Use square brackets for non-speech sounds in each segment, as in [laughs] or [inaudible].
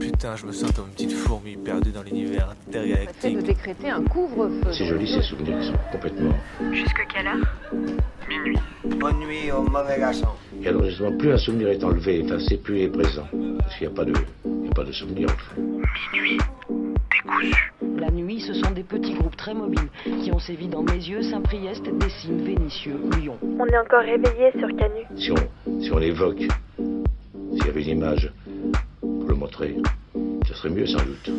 Putain, je me sens comme une petite fourmi perdue dans l'univers intergalactique. de décréter un couvre-feu. C'est joli ces souvenirs qui sont complètement. Jusque quelle heure? Minuit. Bonne nuit au mauvais garçon. Et alors justement, plus un souvenir est enlevé, effacé, plus il est présent. Parce qu'il n'y a pas de, il n'y a pas de souvenir en fait. Minuit. Décousu. La nuit, ce sont des petits groupes très mobiles qui ont sévi dans Mézieux, Saint-Priest, Dessines, Vénissieux, Lyon. On est encore réveillé sur Canu. Si on, si on l'évoque, s'il y avait une image le montrer, ce serait mieux sans doute.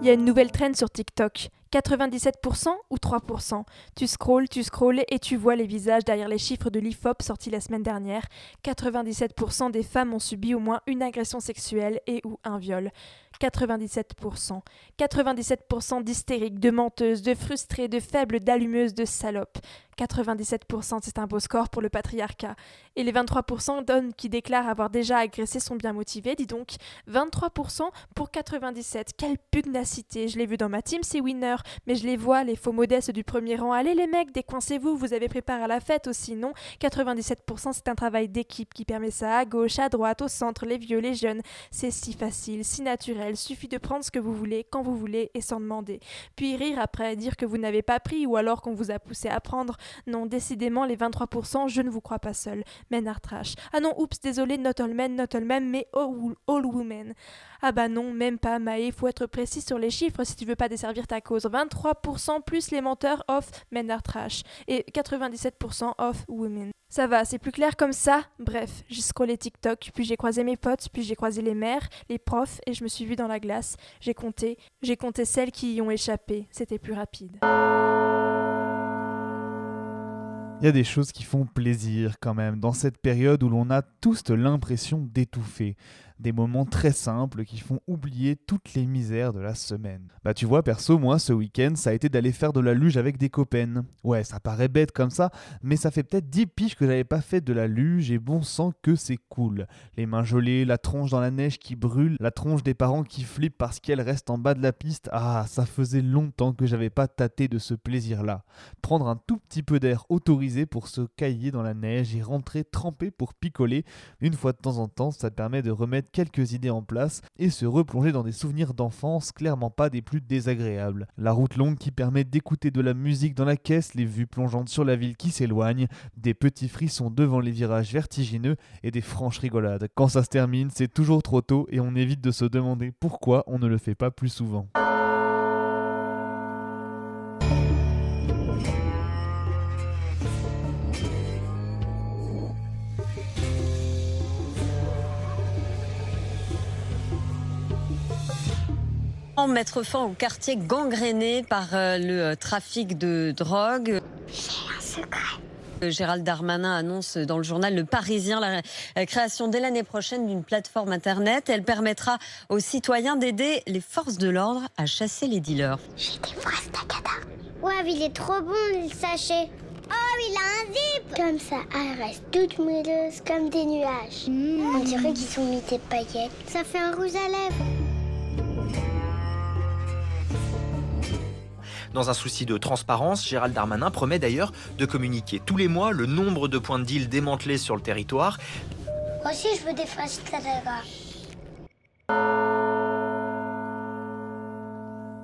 Il y a une nouvelle traîne sur TikTok. 97% ou 3% Tu scrolles, tu scrolles et tu vois les visages derrière les chiffres de l'IFOP sortis la semaine dernière. 97% des femmes ont subi au moins une agression sexuelle et ou un viol. 97%. 97% d'hystériques, de menteuses, de frustrées, de faibles, d'allumeuses, de salopes. 97% c'est un beau score pour le patriarcat. Et les 23% d'hommes qui déclarent avoir déjà agressé sont bien motivés, dis donc. 23% pour 97. Quelle pugnacité Je l'ai vu dans ma team, c'est winner. Mais je les vois, les faux modestes du premier rang. Allez les mecs, décoincez-vous, vous avez préparé à la fête aussi, non? 97% c'est un travail d'équipe qui permet ça à gauche, à droite, au centre, les vieux, les jeunes. C'est si facile, si naturel, suffit de prendre ce que vous voulez, quand vous voulez et sans demander. Puis rire après, dire que vous n'avez pas pris ou alors qu'on vous a poussé à prendre. Non, décidément, les 23%, je ne vous crois pas seul. Men are trash. Ah non, oups, désolé, not all men, not all men, mais all, all women. Ah bah non, même pas, Maë, faut être précis sur les chiffres si tu veux pas desservir ta cause. 23% plus les menteurs off men are trash et 97% off women. Ça va, c'est plus clair comme ça? Bref, j'ai scrollé TikTok, puis j'ai croisé mes potes, puis j'ai croisé les mères, les profs, et je me suis vue dans la glace. J'ai compté, j'ai compté celles qui y ont échappé. C'était plus rapide. Il y a des choses qui font plaisir quand même dans cette période où l'on a tous l'impression d'étouffer. Des moments très simples qui font oublier toutes les misères de la semaine. Bah tu vois, perso, moi ce week-end, ça a été d'aller faire de la luge avec des copains. Ouais, ça paraît bête comme ça, mais ça fait peut-être 10 piges que j'avais pas fait de la luge et bon sang que c'est cool. Les mains gelées, la tronche dans la neige qui brûle, la tronche des parents qui flippent parce qu'elle reste en bas de la piste. Ah, ça faisait longtemps que j'avais pas tâté de ce plaisir-là. Prendre un tout petit peu d'air autorisé pour se cailler dans la neige et rentrer trempé pour picoler. Une fois de temps en temps, ça permet de remettre quelques idées en place et se replonger dans des souvenirs d'enfance clairement pas des plus désagréables. La route longue qui permet d'écouter de la musique dans la caisse, les vues plongeantes sur la ville qui s'éloignent, des petits frissons devant les virages vertigineux et des franches rigolades. Quand ça se termine, c'est toujours trop tôt et on évite de se demander pourquoi on ne le fait pas plus souvent. Mettre fin au quartier gangréné par euh, le euh, trafic de drogue. J'ai un secret. Gérald Darmanin annonce dans le journal Le Parisien la création dès l'année prochaine d'une plateforme Internet. Elle permettra aux citoyens d'aider les forces de l'ordre à chasser les dealers. J'ai des phrases. Ouais, il est trop bon le sachet. Oh, il a un zip Comme ça, elle reste toute moelleuse comme des nuages. On dirait qu'ils sont mis des paillettes. Ça fait un rouge à lèvres. Dans un souci de transparence, Gérald Darmanin promet d'ailleurs de communiquer tous les mois le nombre de points de deal démantelés sur le territoire.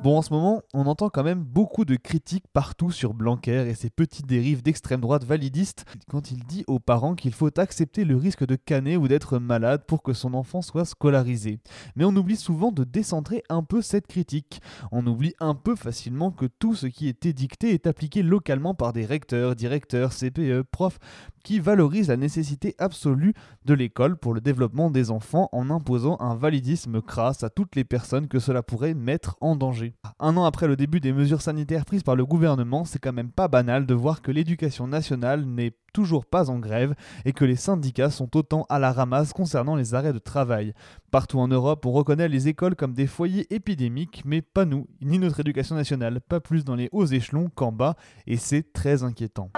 Bon, en ce moment, on entend quand même beaucoup de critiques partout sur Blanquer et ses petites dérives d'extrême droite validiste quand il dit aux parents qu'il faut accepter le risque de canner ou d'être malade pour que son enfant soit scolarisé. Mais on oublie souvent de décentrer un peu cette critique. On oublie un peu facilement que tout ce qui est édicté est appliqué localement par des recteurs, directeurs, CPE, profs, qui valorisent la nécessité absolue de l'école pour le développement des enfants en imposant un validisme crasse à toutes les personnes que cela pourrait mettre en danger. Un an après le début des mesures sanitaires prises par le gouvernement, c'est quand même pas banal de voir que l'éducation nationale n'est toujours pas en grève et que les syndicats sont autant à la ramasse concernant les arrêts de travail. Partout en Europe, on reconnaît les écoles comme des foyers épidémiques, mais pas nous, ni notre éducation nationale, pas plus dans les hauts échelons qu'en bas, et c'est très inquiétant.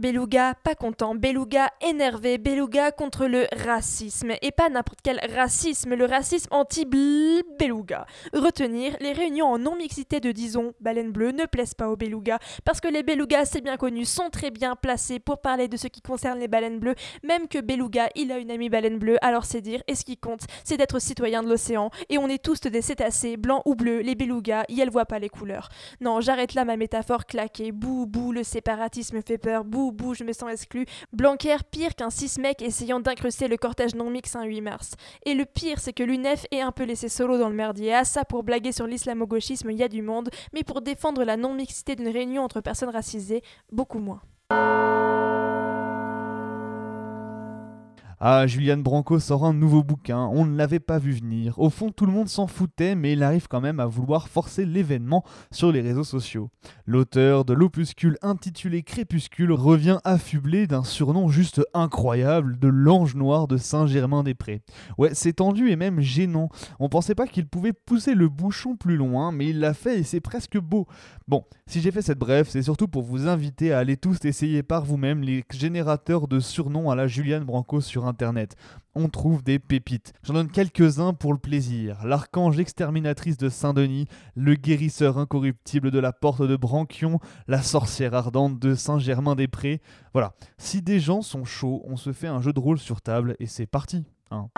Beluga pas content, Beluga énervé, Beluga contre le racisme. Et pas n'importe quel racisme, le racisme anti-Beluga. Retenir, les réunions en non-mixité de, disons, baleine bleue ne plaisent pas aux Belugas, parce que les Belugas, c'est bien connu, sont très bien placés pour parler de ce qui concerne les baleines bleues, même que Beluga, il a une amie baleine bleue, alors c'est dire, et ce qui compte, c'est d'être citoyen de l'océan, et on est tous des cétacés, blancs ou bleus, les Belugas, y elles voient pas les couleurs. Non, j'arrête là ma métaphore claquée, bouh bouh, le séparatisme fait peur, bouh bouh, je me exclu, Blanquer pire qu'un cis mec essayant d'incruster le cortège non mix un 8 mars. Et le pire, c'est que l'UNEF est un peu laissé solo dans le merdier, à ça pour blaguer sur l'islamo-gauchisme, il y a du monde, mais pour défendre la non-mixité d'une réunion entre personnes racisées, beaucoup moins. Ah, Julian Branco sort un nouveau bouquin, on ne l'avait pas vu venir. Au fond, tout le monde s'en foutait, mais il arrive quand même à vouloir forcer l'événement sur les réseaux sociaux. L'auteur de l'opuscule intitulé Crépuscule revient affublé d'un surnom juste incroyable de l'ange noir de Saint-Germain-des-Prés. Ouais, c'est tendu et même gênant. On pensait pas qu'il pouvait pousser le bouchon plus loin, mais il l'a fait et c'est presque beau. Bon, si j'ai fait cette brève, c'est surtout pour vous inviter à aller tous essayer par vous-même les générateurs de surnoms à la Julian Branco sur On trouve des pépites. J'en donne quelques-uns pour le plaisir. L'archange exterminatrice de Saint-Denis, le guérisseur incorruptible de la porte de Branquion, la sorcière ardente de Saint-Germain-des-Prés. Voilà. Si des gens sont chauds, on se fait un jeu de rôle sur table et c'est parti. Hein.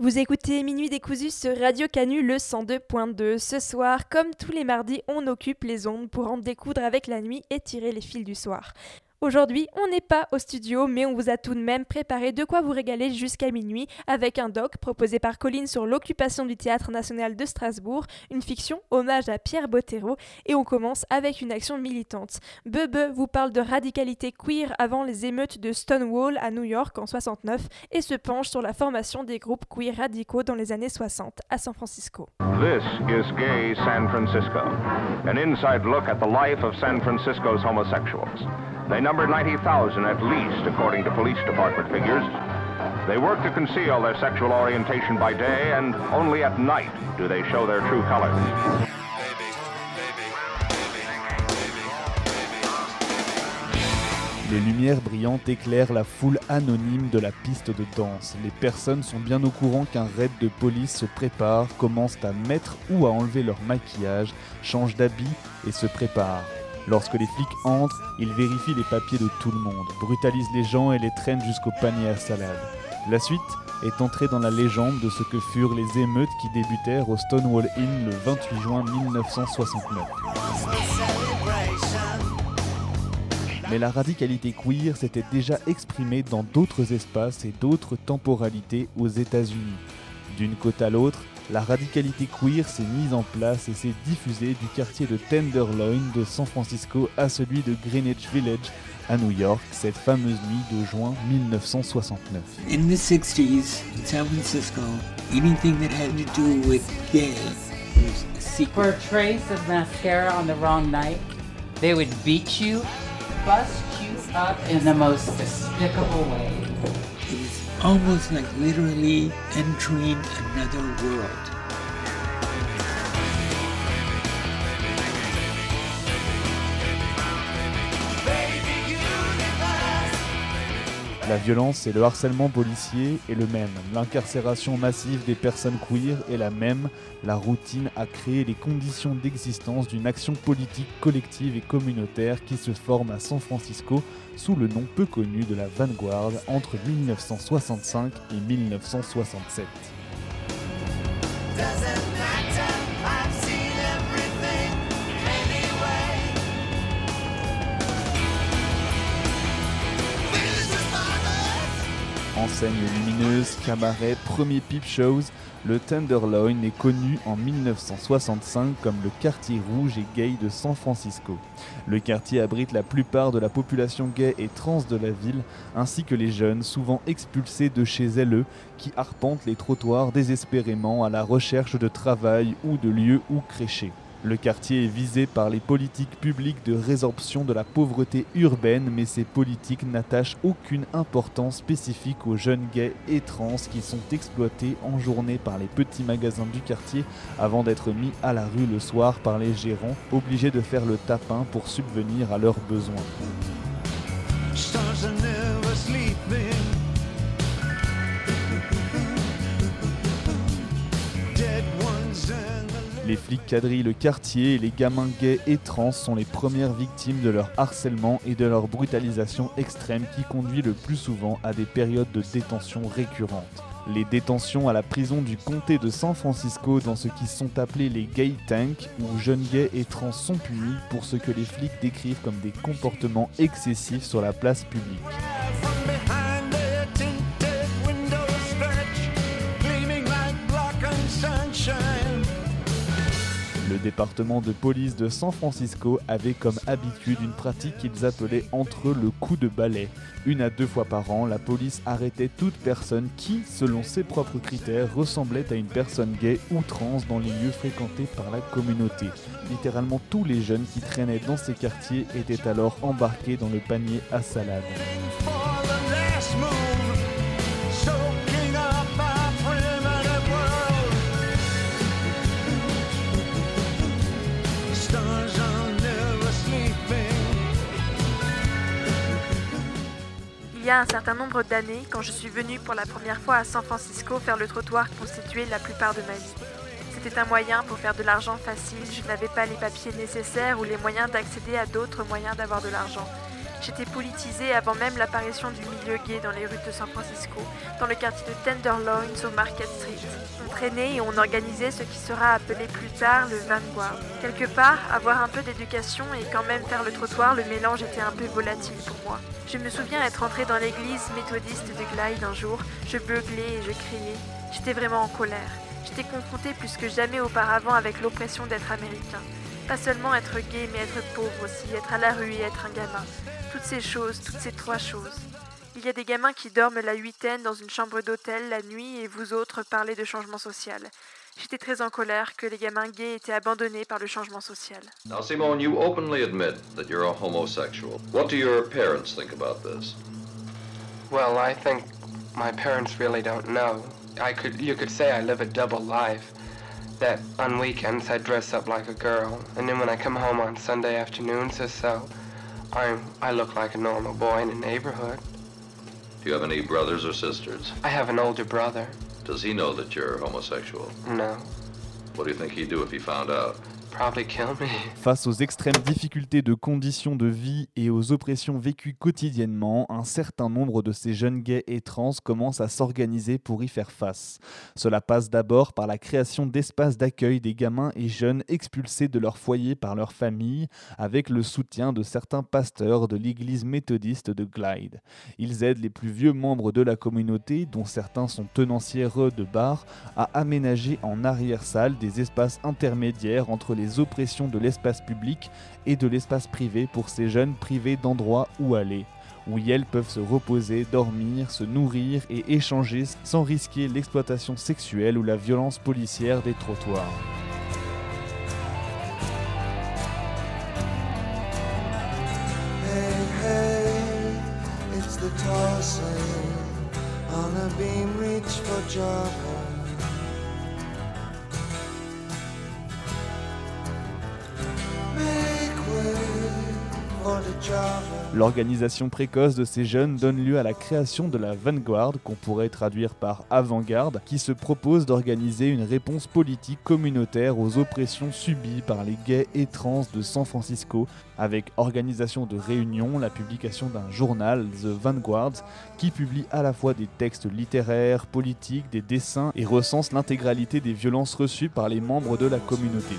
Vous écoutez Minuit décousu sur Radio Canu le 102.2. Ce soir, comme tous les mardis, on occupe les ondes pour en découdre avec la nuit et tirer les fils du soir. Aujourd'hui, on n'est pas au studio, mais on vous a tout de même préparé de quoi vous régaler jusqu'à minuit avec un doc proposé par Colline sur l'occupation du Théâtre national de Strasbourg, une fiction hommage à Pierre Bottero, et on commence avec une action militante. Bebe vous parle de radicalité queer avant les émeutes de Stonewall à New York en 69 et se penche sur la formation des groupes queer radicaux dans les années 60 à San Francisco. This is Gay San Francisco, an inside look at the life of San Francisco's homosexuals. They number 90,000 at least, according to police department figures. They work to conceal their sexual orientation by day, and only at night do they show their true colors. Les lumières brillantes éclairent la foule anonyme de la piste de danse. Les personnes sont bien au courant qu'un raid de police se prépare, commencent à mettre ou à enlever leur maquillage, changent d'habit et se préparent. Lorsque les flics entrent, ils vérifient les papiers de tout le monde, brutalisent les gens et les traînent jusqu'au panier à salade. La suite est entrée dans la légende de ce que furent les émeutes qui débutèrent au Stonewall Inn le 28 juin 1969. Mais la radicalité queer s'était déjà exprimée dans d'autres espaces et d'autres temporalités aux États-Unis. D'une côte à l'autre, la radicalité queer s'est mise en place et s'est diffusée du quartier de Tenderloin de San Francisco à celui de Greenwich Village à New York cette fameuse nuit de juin 1969. In the 60s, in San Francisco, anything that had to do with gay was a secret. For a trace of mascara on the wrong night, they would beat you, bust you up in the most despicable way. Almost like literally entering another world. La violence et le harcèlement policier est le même. L'incarcération massive des personnes queer est la même. La routine a créé les conditions d'existence d'une action politique collective et communautaire qui se forme à San Francisco sous le nom peu connu de la Vanguard entre 1965 et 1967. Enseigne lumineuse, cabaret, premier peep shows, le Tenderloin est connu en 1965 comme le quartier rouge et gay de San Francisco. Le quartier abrite la plupart de la population gay et trans de la ville, ainsi que les jeunes, souvent expulsés de chez elles, qui arpentent les trottoirs désespérément à la recherche de travail ou de lieux où crécher. Le quartier est visé par les politiques publiques de résorption de la pauvreté urbaine, mais ces politiques n'attachent aucune importance spécifique aux jeunes gays et trans qui sont exploités en journée par les petits magasins du quartier avant d'être mis à la rue le soir par les gérants, obligés de faire le tapin pour subvenir à leurs besoins. Les flics quadrillent le quartier et les gamins gays et trans sont les premières victimes de leur harcèlement et de leur brutalisation extrême qui conduit le plus souvent à des périodes de détention récurrentes. Les détentions à la prison du comté de San Francisco dans ce qui sont appelés les gay tanks, où jeunes gays et trans sont punis pour ce que les flics décrivent comme des comportements excessifs sur la place publique. Le département de police de San Francisco avait comme habitude une pratique qu'ils appelaient entre eux le coup de balai. Une à deux fois par an, la police arrêtait toute personne qui, selon ses propres critères, ressemblait à une personne gay ou trans dans les lieux fréquentés par la communauté. Littéralement tous les jeunes qui traînaient dans ces quartiers étaient alors embarqués dans le panier à salade. Y a un certain nombre d'années, quand je suis venue pour la première fois à San Francisco faire le trottoir constitué la plupart de ma vie. C'était un moyen pour faire de l'argent facile, je n'avais pas les papiers nécessaires ou les moyens d'accéder à d'autres moyens d'avoir de l'argent. J'étais politisée avant même l'apparition du milieu gay dans les rues de San Francisco, dans le quartier de Tenderloin sur Market Street. On traînait et on organisait ce qui sera appelé plus tard le Vanguard. Quelque part, avoir un peu d'éducation et quand même faire le trottoir, le mélange était un peu volatile pour moi. Je me souviens être entrée dans l'église méthodiste de Glide un jour, je beuglais et je criais. J'étais vraiment en colère. J'étais confrontée plus que jamais auparavant avec l'oppression d'être américain. Pas seulement être gay, mais être pauvre aussi, être à la rue et être un gamin. Toutes ces choses, toutes ces trois choses. Il y a des gamins qui dorment la huitaine dans une chambre d'hôtel la nuit et vous autres parlez de changement social. J'étais très en colère que les gamins gays étaient abandonnés par le changement social. Now, Simone, you openly admit that you're a homosexual. What do your parents think about this? Well, I think my parents really don't know. I could, you could say I live a double life. That on weekends I dress up like a girl, and then when I come home on Sunday afternoons or so, I I look like a normal boy in the neighborhood. Do you have any brothers or sisters? I have an older brother. Does he know that you're homosexual? No, What do you think he'd do if he found out? [laughs] Face aux extrêmes difficultés de conditions de vie et aux oppressions vécues quotidiennement, un certain nombre de ces jeunes gays et trans commencent à s'organiser pour y faire face. Cela passe d'abord par la création d'espaces d'accueil des gamins et jeunes expulsés de leur foyer par leur famille, avec le soutien de certains pasteurs de l'église méthodiste de Glide. Ils aident les plus vieux membres de la communauté, dont certains sont tenanciers de bars, à aménager en arrière-salle des espaces intermédiaires entre les oppressions de l'espace public et de l'espace privé pour ces jeunes privés d'endroits où aller où elles peuvent se reposer, dormir, se nourrir et échanger sans risquer l'exploitation sexuelle ou la violence policière des trottoirs. L'organisation précoce de ces jeunes donne lieu à la création de la Vanguard, qu'on pourrait traduire par avant-garde, qui se propose d'organiser une réponse politique communautaire aux oppressions subies par les gays et trans de San Francisco, avec organisation de réunions, la publication d'un journal, The Vanguard, qui publie à la fois des textes littéraires, politiques, des dessins et recense l'intégralité des violences reçues par les membres de la communauté.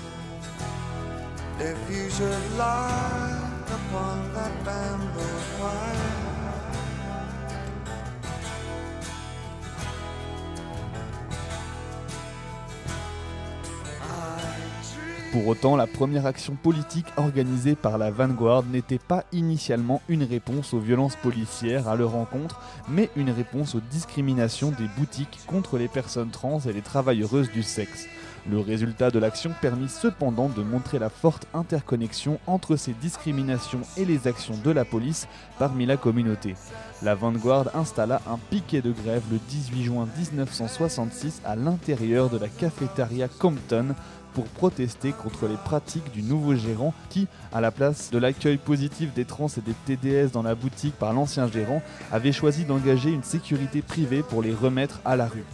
Pour autant, la première action politique organisée par la Vanguard n'était pas initialement une réponse aux violences policières à leur encontre, mais une réponse aux discriminations des boutiques contre les personnes trans et les travailleuses du sexe. Le résultat de l'action permit cependant de montrer la forte interconnexion entre ces discriminations et les actions de la police parmi la communauté. La Vanguard installa un piquet de grève le 18 juin 1966 à l'intérieur de la cafétéria Compton pour protester contre les pratiques du nouveau gérant qui, à la place de l'accueil positif des trans et des TDS dans la boutique par l'ancien gérant, avait choisi d'engager une sécurité privée pour les remettre à la rue.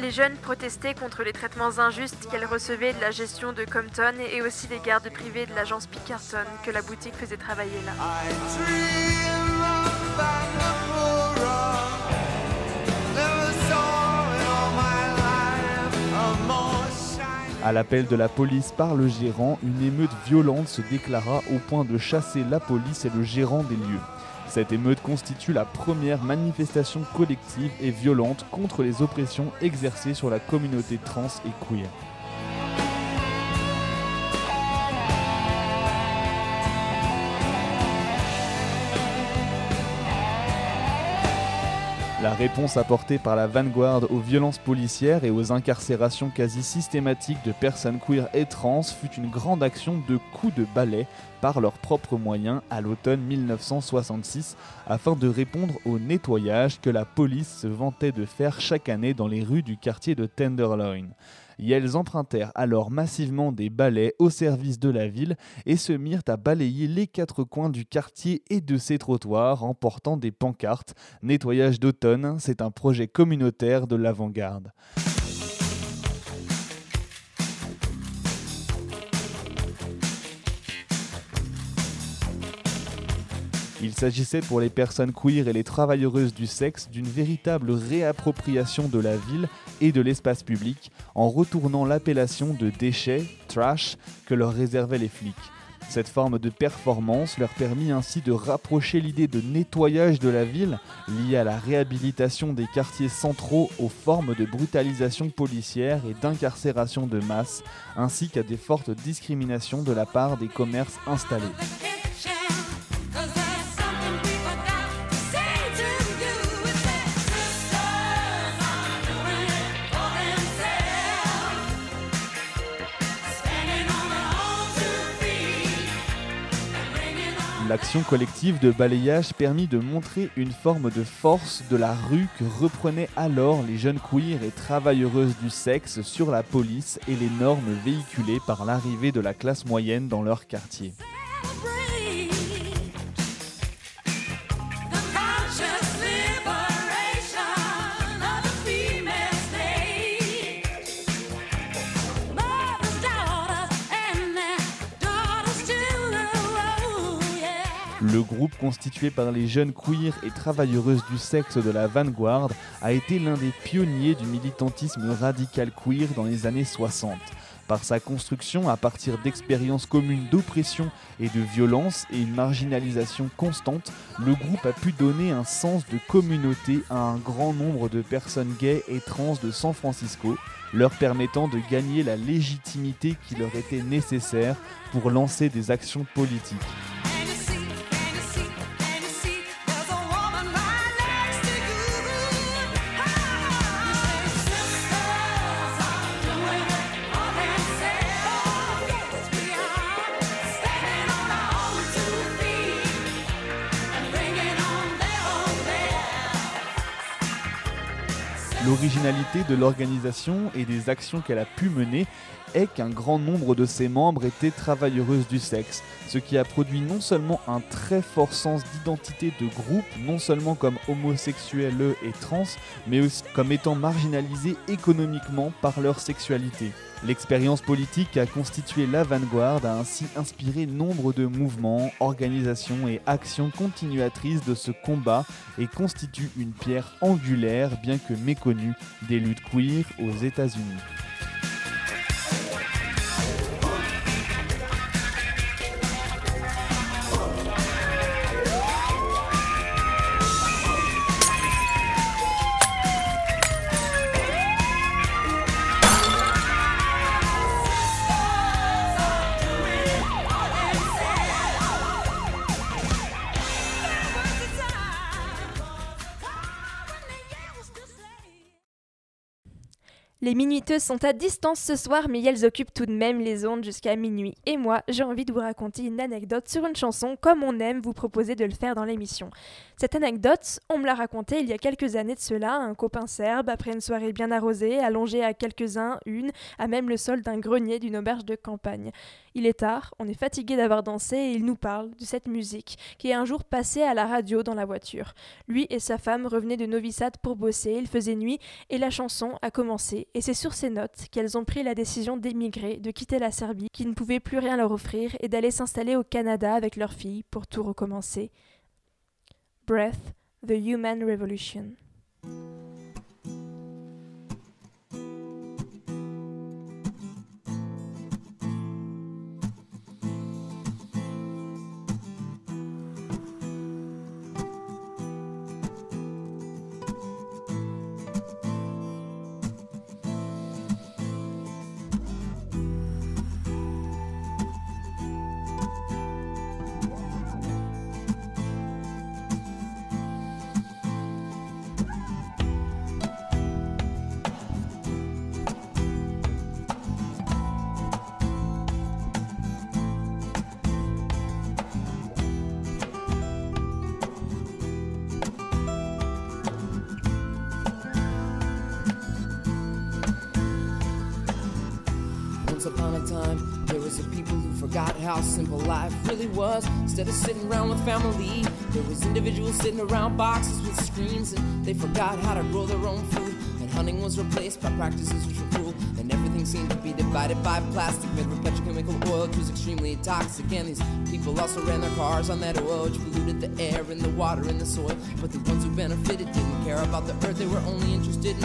Les jeunes protestaient contre les traitements injustes qu'elles recevaient de la gestion de Compton et aussi les gardes privés de l'agence Pickerton que la boutique faisait travailler là. À l'appel de la police par le gérant, une émeute violente se déclara au point de chasser la police et le gérant des lieux. Cette émeute constitue la première manifestation collective et violente contre les oppressions exercées sur la communauté trans et queer. La réponse apportée par la Vanguard aux violences policières et aux incarcérations quasi systématiques de personnes queer et trans fut une grande action de coups de balai par leurs propres moyens à l'automne 1966 afin de répondre au nettoyage que la police se vantait de faire chaque année dans les rues du quartier de Tenderloin et elles empruntèrent alors massivement des balais au service de la ville et se mirent à balayer les quatre coins du quartier et de ses trottoirs en portant des pancartes. Nettoyage d'automne, c'est un projet communautaire de l'avant-garde. Il s'agissait pour les personnes queer et les travailleuses du sexe d'une véritable réappropriation de la ville et de l'espace public en retournant l'appellation de déchets, trash, que leur réservaient les flics. Cette forme de performance leur permit ainsi de rapprocher l'idée de nettoyage de la ville, liée à la réhabilitation des quartiers centraux aux formes de brutalisation policière et d'incarcération de masse, ainsi qu'à des fortes discriminations de la part des commerces installés. L'action collective de balayage permit de montrer une forme de force de la rue que reprenaient alors les jeunes queers et travailleuses du sexe sur la police et les normes véhiculées par l'arrivée de la classe moyenne dans leur quartier. Le groupe constitué par les jeunes queers et travailleuses du sexe de la Vanguard a été l'un des pionniers du militantisme radical queer dans les années 60. Par sa construction à partir d'expériences communes d'oppression et de violence et une marginalisation constante, le groupe a pu donner un sens de communauté à un grand nombre de personnes gays et trans de San Francisco, leur permettant de gagner la légitimité qui leur était nécessaire pour lancer des actions politiques. L'originalité de l'organisation et des actions qu'elle a pu mener est qu'un grand nombre de ses membres étaient travailleuses du sexe, ce qui a produit non seulement un très fort sens d'identité de groupe, non seulement comme homosexuels et trans, mais aussi comme étant marginalisés économiquement par leur sexualité. L'expérience politique a constitué la vanguard a ainsi inspiré nombre de mouvements, organisations et actions continuatrices de ce combat et constitue une pierre angulaire, bien que méconnue, des luttes queer aux États-Unis. Les minuteuses sont à distance ce soir, mais elles occupent tout de même les ondes jusqu'à minuit. Et moi, j'ai envie de vous raconter une anecdote sur une chanson, comme on aime vous proposer de le faire dans l'émission. Cette anecdote, on me l'a racontée il y a quelques années de cela, un copain serbe, après une soirée bien arrosée, allongé à quelques-uns, une, à même le sol d'un grenier d'une auberge de campagne. Il est tard, on est fatigué d'avoir dansé et il nous parle de cette musique qui est un jour passée à la radio dans la voiture. Lui et sa femme revenaient de Novi Sad pour bosser, il faisait nuit et la chanson a commencé et c'est sur ces notes qu'elles ont pris la décision d'émigrer, de quitter la Serbie qui ne pouvait plus rien leur offrir et d'aller s'installer au Canada avec leur fille pour tout recommencer. Breath, The Human Revolution. Forgot how simple life really was. Instead of sitting around with family, there was individuals sitting around boxes with screens, and they forgot how to grow their own food. And hunting was replaced by practices which were cruel, and everything seemed to be divided by plastic made with petrochemical oil, which was extremely toxic. And these people also ran their cars on that oil, which polluted the air and the water and the soil. But the ones who benefited didn't care about the earth; they were only interested in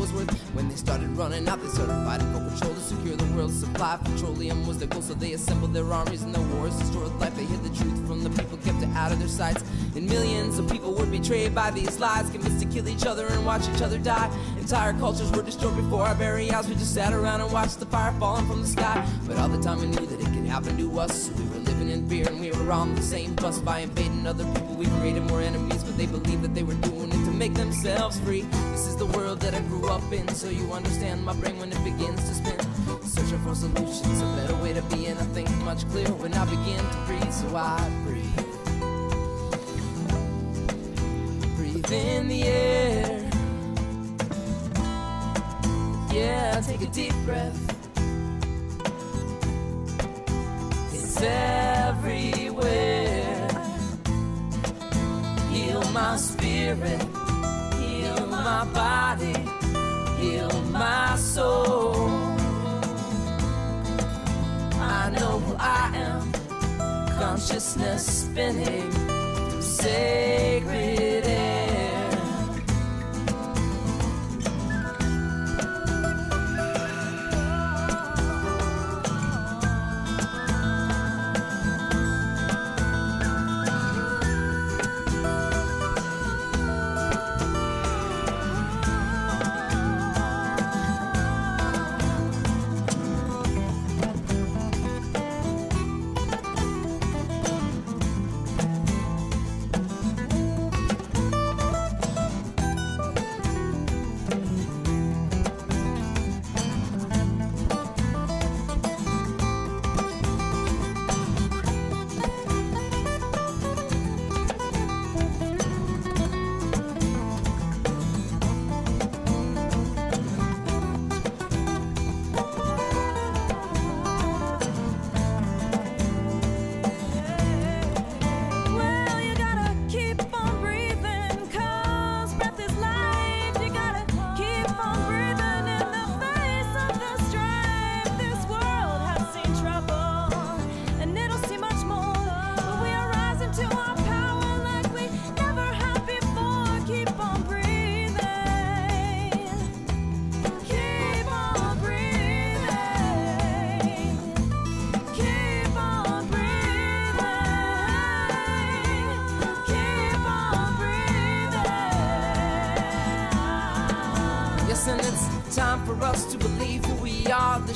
was worth. When they started running out, they started fighting for control to secure the world's supply. Petroleum was their goal, so they assembled their armies and their wars destroyed life. They hid the truth from the people, kept it out of their sights. And millions of people were betrayed by these lies, convinced to kill each other and watch each other die. Entire cultures were destroyed before our very eyes. We just sat around and watched the fire falling from the sky. But all the time we knew that it could happen to us. So we were living in fear and we were on the same bus by invading other people. We created more enemies, but they believed that they were doing make themselves free. This is the world that I grew up in, so you understand my brain when it begins to spin. Searching for solutions, a better way to be, and I think much clearer when I begin to breathe. So I breathe. Breathe in the air. Yeah, take a deep breath. It's everywhere. Heal my spirit, my body, heal my soul. I know who I am, consciousness spinning sacred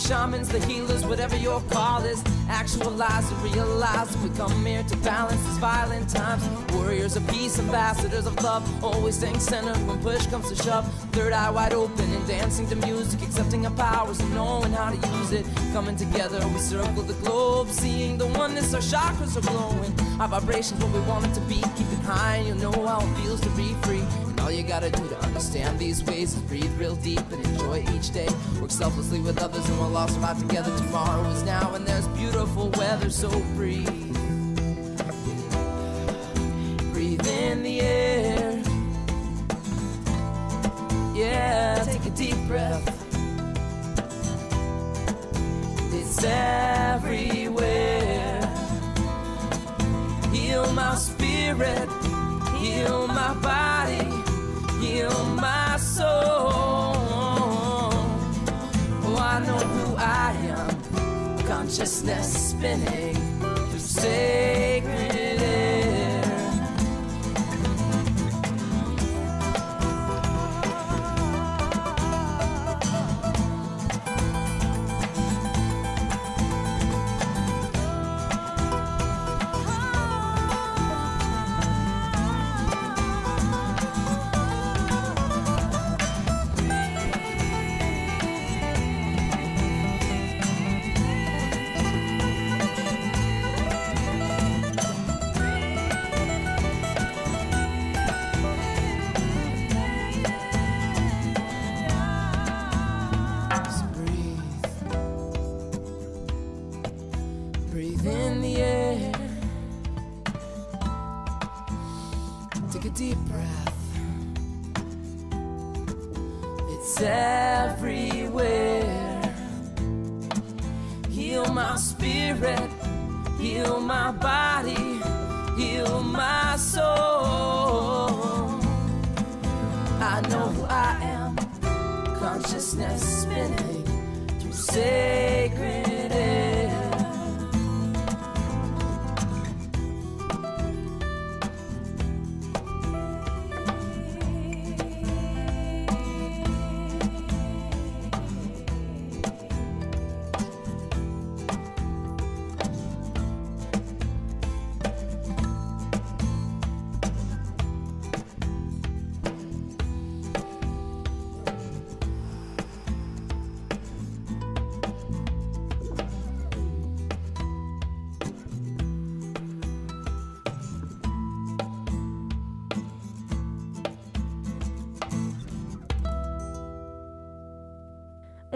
shamans, the healers, whatever your call is. Actualize and realize we come here to balance these violent times. Warriors of peace, ambassadors of love, always staying centered when push comes to shove. Third eye wide open and dancing to music, accepting our powers and knowing how to use it. Coming together, we circle the globe, seeing the oneness, our chakras are glowing. Our vibrations what we want it to be, keep it high, you'll know how it feels to be free. Gotta do to understand these ways is breathe real deep and enjoy each day. Work selflessly with others, and we'll all survive together. Tomorrow is now, and there's beautiful weather, so breathe. Breathe in the air. Yeah, take a deep breath. It's everywhere. Heal my spirit, heal my body, heal my soul. Oh, I know who I am. Consciousness spinning through sacred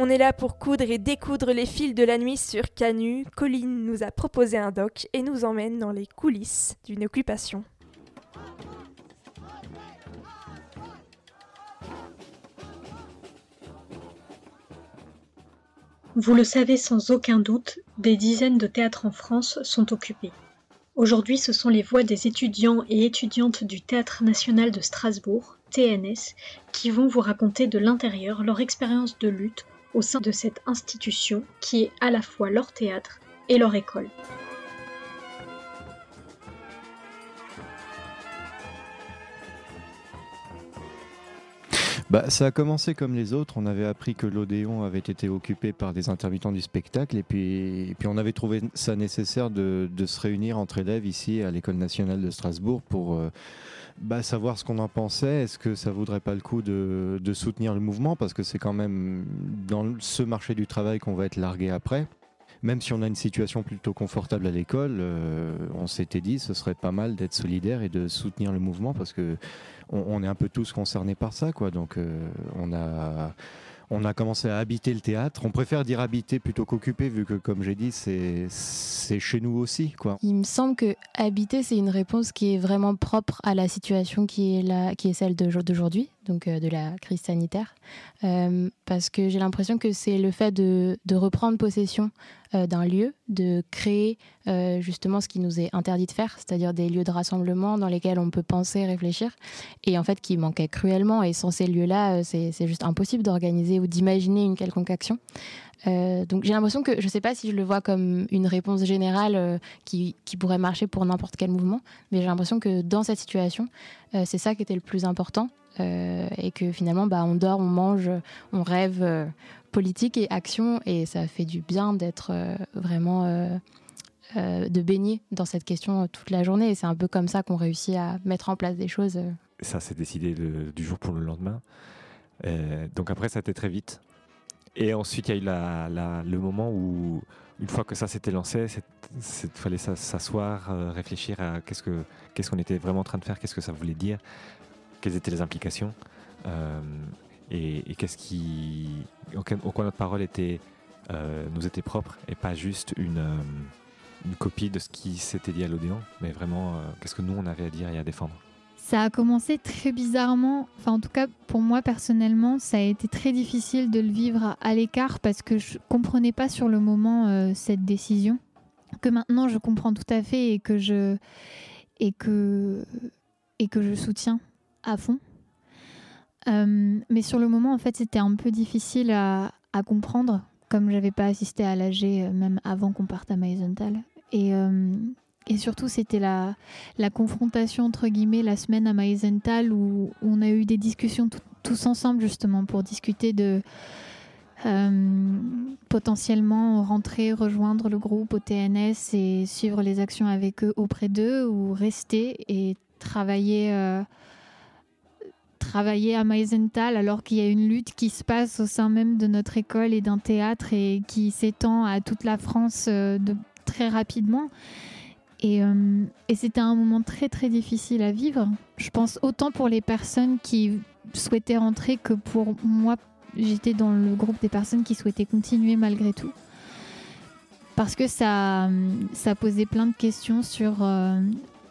On est là pour coudre et découdre les fils de la nuit sur Canu. Colline nous a proposé un doc et nous emmène dans les coulisses d'une occupation. Vous le savez sans aucun doute, des dizaines de théâtres en France sont occupés. Aujourd'hui, ce sont les voix des étudiants et étudiantes du Théâtre national de Strasbourg, TNS, qui vont vous raconter de l'intérieur leur expérience de lutte au sein de cette institution qui est à la fois leur théâtre et leur école. Bah, ça a commencé comme les autres. On avait appris que l'Odéon avait été occupé par des intermittents du spectacle et puis, on avait trouvé ça nécessaire de, de se réunir entre élèves ici à l'École nationale de Strasbourg pour euh, bah, savoir ce qu'on en pensait. Est-ce que ça vaudrait pas le coup de, soutenir le mouvement? Parce que c'est quand même dans ce marché du travail qu'on va être largué après. Même si on a une situation plutôt confortable à l'école, euh, on s'était dit ce serait pas mal d'être solidaire et de soutenir le mouvement parce que on est un peu tous concernés par ça, quoi. Donc euh, on a on a commencé à habiter le théâtre. On préfère dire habiter plutôt qu'occuper, vu que, comme j'ai dit, c'est chez nous aussi, quoi. Il me semble que habiter, c'est une réponse qui est vraiment propre à la situation qui est, là, qui est celle d'aujourd'hui, donc euh, de la crise sanitaire. Euh, parce que j'ai l'impression que c'est le fait de reprendre possession euh, d'un lieu, de créer euh, justement ce qui nous est interdit de faire, c'est-à-dire des lieux de rassemblement dans lesquels on peut penser, réfléchir, et en fait qui manquaient cruellement. Et sans ces lieux-là, euh, c'est juste impossible d'organiser ou d'imaginer une quelconque action. Donc j'ai l'impression que je ne sais pas si je le vois comme une réponse générale qui, qui pourrait marcher pour n'importe quel mouvement, mais j'ai l'impression que dans cette situation, c'est ça qui était le plus important. Et que finalement, bah, on dort, on mange, on rêve politique et action, et ça fait du bien d'être vraiment de baigner dans cette question toute la journée. Et c'est un peu comme ça qu'on réussit à mettre en place des choses. Ça s'est décidé du jour pour le lendemain. donc après, ça a été très vite. Et ensuite, il y a eu le moment où, une fois que ça s'était lancé, il fallait s'asseoir, euh, réfléchir à qu'est-ce qu'on ce qu'on était vraiment en train de faire, qu'est-ce que ça voulait dire, quelles étaient les implications, euh, et, qu'est-ce qui, au quoi notre parole euh, nous était propre, et pas juste une, une copie de ce qui s'était dit à l'Odéon, mais vraiment qu'est-ce que nous on avait à dire et à défendre. Ça a commencé très bizarrement, enfin en tout cas pour moi personnellement, ça a été très difficile de le vivre à l'écart parce que je comprenais pas sur le moment euh, cette décision, que maintenant je comprends tout à fait et que je et que et que je soutiens à fond. Euh, mais sur le moment en fait c'était un peu difficile à, comprendre, comme j'avais pas assisté à l'AG euh, même avant qu'on parte à Maisenthal. Et, et surtout, c'était la, confrontation, entre guillemets, la semaine à Maisenthal où, on a eu des discussions tous ensemble, justement, pour discuter de euh, potentiellement rentrer, rejoindre le groupe au TNS et suivre les actions avec eux auprès d'eux ou rester et travailler. Travailler à Maisenthal alors qu'il y a une lutte qui se passe au sein même de notre école et d'un théâtre et qui s'étend à toute la France euh, très rapidement. Euh, et, c'était un moment très très difficile à vivre. Je pense autant pour les personnes qui souhaitaient rentrer que pour moi, j'étais dans le groupe des personnes qui souhaitaient continuer malgré tout. Parce que ça, ça posait plein de questions sur euh,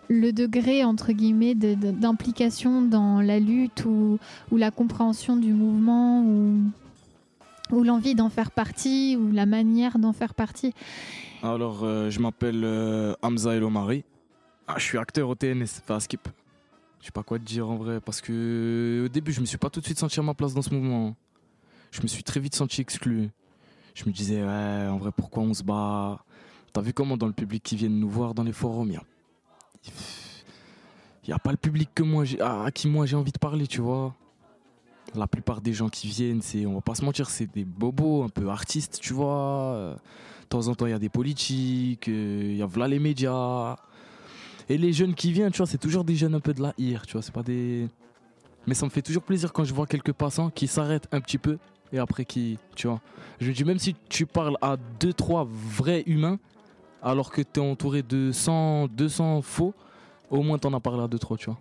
le degré, entre guillemets, d'implication dans la lutte ou, la compréhension du mouvement ou, l'envie d'en faire partie ou la manière d'en faire partie. Alors, euh, je m'appelle euh, Hamza Elomari. Ah, je suis acteur au TNS, enfin Skip. Je sais pas quoi te dire en vrai, parce que au début, je me suis pas tout de suite senti à ma place dans ce mouvement. Je me suis très vite senti exclu. Je me disais, ouais, en vrai, pourquoi on se bat? T'as vu comment dans le public qui viennent nous voir dans les forums, il n'y a... pas le public que moi, à qui moi j'ai envie de parler, tu vois. La plupart des gens qui viennent, c'est, on va pas se mentir, c'est des bobos, un peu artistes, tu vois. De temps en temps, il y a des politiques, euh, il y a voilà les médias. Et les jeunes qui viennent, tu vois, c'est toujours des jeunes un peu de la hire, tu vois, c'est pas des. Mais ça me fait toujours plaisir quand je vois quelques passants qui s'arrêtent un petit peu et après qui, tu vois. Je me dis, même si tu parles à deux, trois vrais humains, alors que tu es entouré de 100, 200 faux, au moins t'en as parlé à deux, trois, tu vois.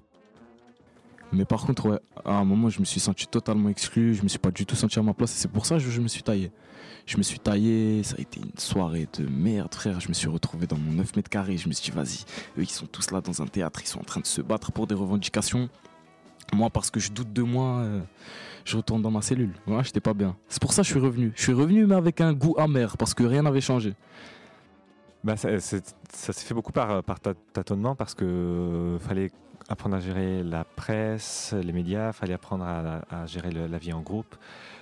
Mais par contre, ouais, à un moment, je me suis senti totalement exclu, je me suis pas du tout senti à ma place et c'est pour ça que je me suis taillé. Je me suis taillé, ça a été une soirée de merde, frère. Je me suis retrouvé dans mon 9 mètres carrés. Je me suis dit, vas-y, eux, ils sont tous là dans un théâtre, ils sont en train de se battre pour des revendications. Moi, parce que je doute de moi, euh, je retourne dans ma cellule. Ouais, j'étais pas bien. C'est pour ça que je suis revenu. Je suis revenu, mais avec un goût amer, parce que rien n'avait changé. Bah, ça, s'est fait beaucoup par, par tâtonnement, parce que euh, fallait apprendre à gérer la presse, les médias, fallait apprendre à, gérer la vie en groupe,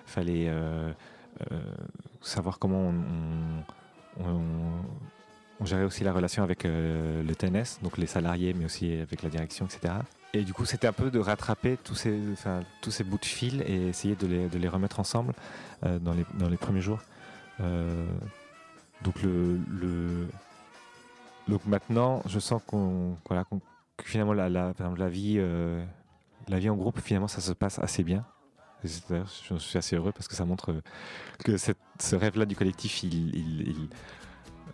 fallait euh, euh, savoir comment on, gérait aussi la relation avec euh, le TNS, donc les salariés, mais aussi avec la direction, etc. Et du coup, c'était un peu de rattraper tous ces, tous ces bouts de fil et essayer de les, de les remettre ensemble euh, dans, les, dans les premiers jours. Donc, le, le, donc maintenant, je sens qu'on, voilà, que finalement la, la, la vie, la vie en groupe, finalement, ça se passe assez bien. Je suis assez heureux parce que ça montre que ce rêve-là du collectif, il,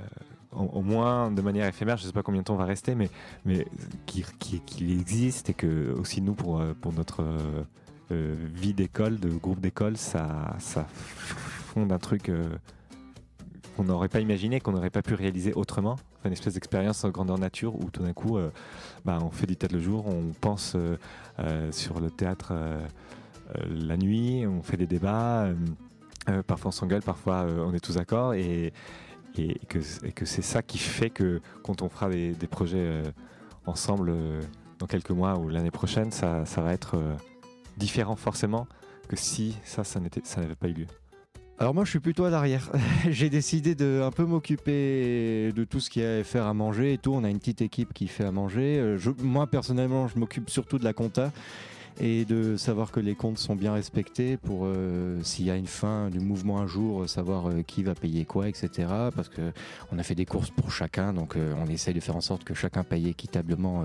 euh, au, moins de manière éphémère, je ne sais pas combien de temps on va rester, mais, mais qu'il existe et que aussi nous, pour, euh, pour notre euh, vie d'école, de groupe d'école, ça, ça fonde un truc qu'on n'aurait pas imaginé, qu'on n'aurait pas pu réaliser autrement. une espèce d'expérience en grandeur nature où tout d'un coup, bah, on fait du théâtre le jour, on pense sur le théâtre euh, la nuit, on fait des débats, euh, euh, parfois on s'engueule, parfois on est tous d'accord et, que, c'est ça qui fait que quand on fera des, projets ensemble dans quelques mois ou l'année prochaine, ça, va être différent forcément que si ça n'avait pas eu lieu. Alors moi je suis plutôt à l'arrière. [laughs] J'ai décidé de un peu m'occuper de tout ce qui est faire à manger et tout. On a une petite équipe qui fait à manger. moi personnellement je m'occupe surtout de la compta et de savoir que les comptes sont bien respectés pour euh, s'il y a une fin du mouvement un jour, savoir euh, qui va payer quoi, etc. Parce que on a fait des courses pour chacun, donc euh, on essaye de faire en sorte que chacun paye équitablement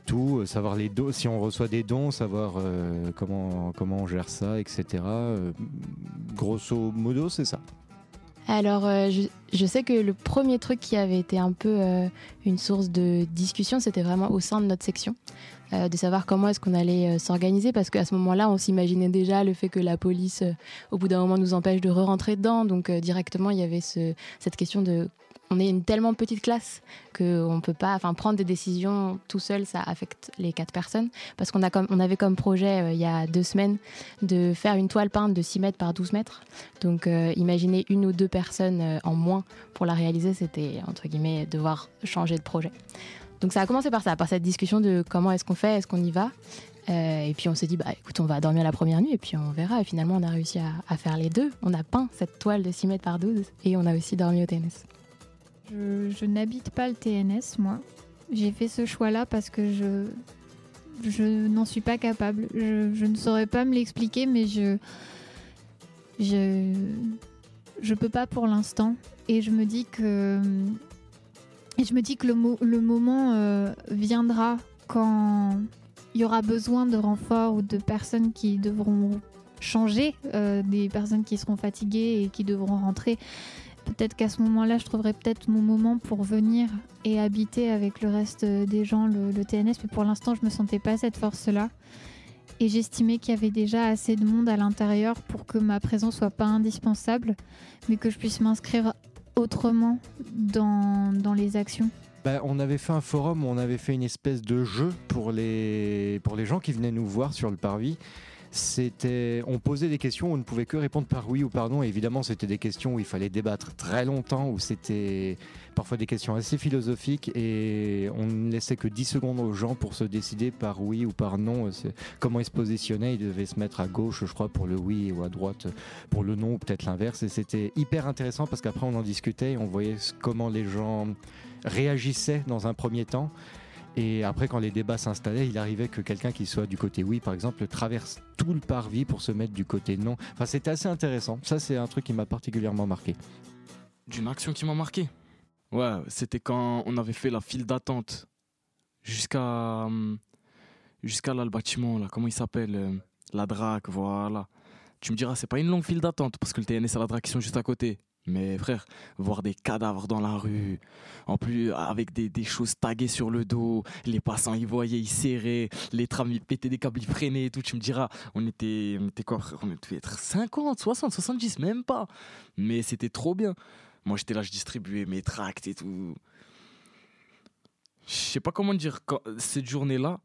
tout, savoir les dons, si on reçoit des dons, savoir comment comment on gère ça, etc. grosso modo, c'est ça. Alors, je, je, sais que le premier truc qui avait été un peu une source de discussion, c'était vraiment au sein de notre section. Euh, de savoir comment est-ce qu'on allait euh, s'organiser parce qu'à ce moment-là, on s'imaginait déjà le fait que la police, euh, au bout d'un moment, nous empêche de re-rentrer dedans. Donc directement, il y avait ce, cette question de on est une tellement petite classe qu'on ne peut pas enfin, prendre des décisions tout seul, ça affecte les quatre personnes. Parce qu'on on avait comme projet, il y a deux semaines, de faire une toile peinte de 6 mètres par 12 mètres. Donc imaginez une ou deux personnes en moins pour la réaliser, c'était, entre guillemets, devoir changer de projet. Donc ça a commencé par ça, par cette discussion de comment est-ce qu'on fait, est-ce qu'on y va. Euh, et puis on s'est dit, bah écoute, on va dormir la première nuit et puis on verra. Et finalement, on a réussi à, faire les deux. On a peint cette toile de 6 mètres par 12 et on a aussi dormi au TNS. Je, n'habite pas le TNS, moi. J'ai fait ce choix-là parce que je, je n'en suis pas capable. Je, ne saurais pas me l'expliquer, mais je. Je. Je peux pas pour l'instant. Et je me dis que et je me dis que le, le moment euh, viendra quand il y aura besoin de renforts ou de personnes qui devront changer, euh, des personnes qui seront fatiguées et qui devront rentrer. Peut-être qu'à ce moment-là, je trouverai peut-être mon moment pour venir et habiter avec le reste des gens le, TNS. Mais pour l'instant, je ne me sentais pas cette force-là. Et j'estimais qu'il y avait déjà assez de monde à l'intérieur pour que ma présence soit pas indispensable, mais que je puisse m'inscrire autrement dans, dans les actions bah, on avait fait un forum on avait fait une espèce de jeu pour les, pour les gens qui venaient nous voir sur le parvis c'était on posait des questions, on ne pouvait que répondre par oui ou par non. évidemment, c'était des questions où il fallait débattre très longtemps, où c'était parfois des questions assez philosophiques et on ne laissait que 10 secondes aux gens pour se décider par oui ou par non. Comment ils se positionnaient, ils devaient se mettre à gauche, je crois, pour le oui ou à droite pour le non, ou peut-être l'inverse. Et c'était hyper intéressant parce qu'après on en discutait et on voyait comment les gens réagissaient dans un premier temps. Et après, quand les débats s'installaient, il arrivait que quelqu'un qui soit du côté oui, par exemple, traverse tout le parvis pour se mettre du côté non. Enfin, c'était assez intéressant. Ça, c'est un truc qui m'a particulièrement marqué. D'une action qui m'a marqué Ouais, c'était quand on avait fait la file d'attente jusqu'à hum, jusqu'à là le bâtiment là, comment il s'appelle euh, La DRAC, voilà. Tu me diras, c'est pas une longue file d'attente parce que le TNS et la DRAC sont juste à côté. Mais frère, voir des cadavres dans la rue, en plus avec des, des choses taguées sur le dos, les passants ils voyaient, ils serraient, les trams ils pétaient des câbles, ils freinaient et tout, tu me diras, on était, on était quoi frère? On devait être 50, 60, 70, même pas. Mais c'était trop bien. Moi j'étais là, je distribuais mes tracts et tout. Je sais pas comment dire, cette journée-là,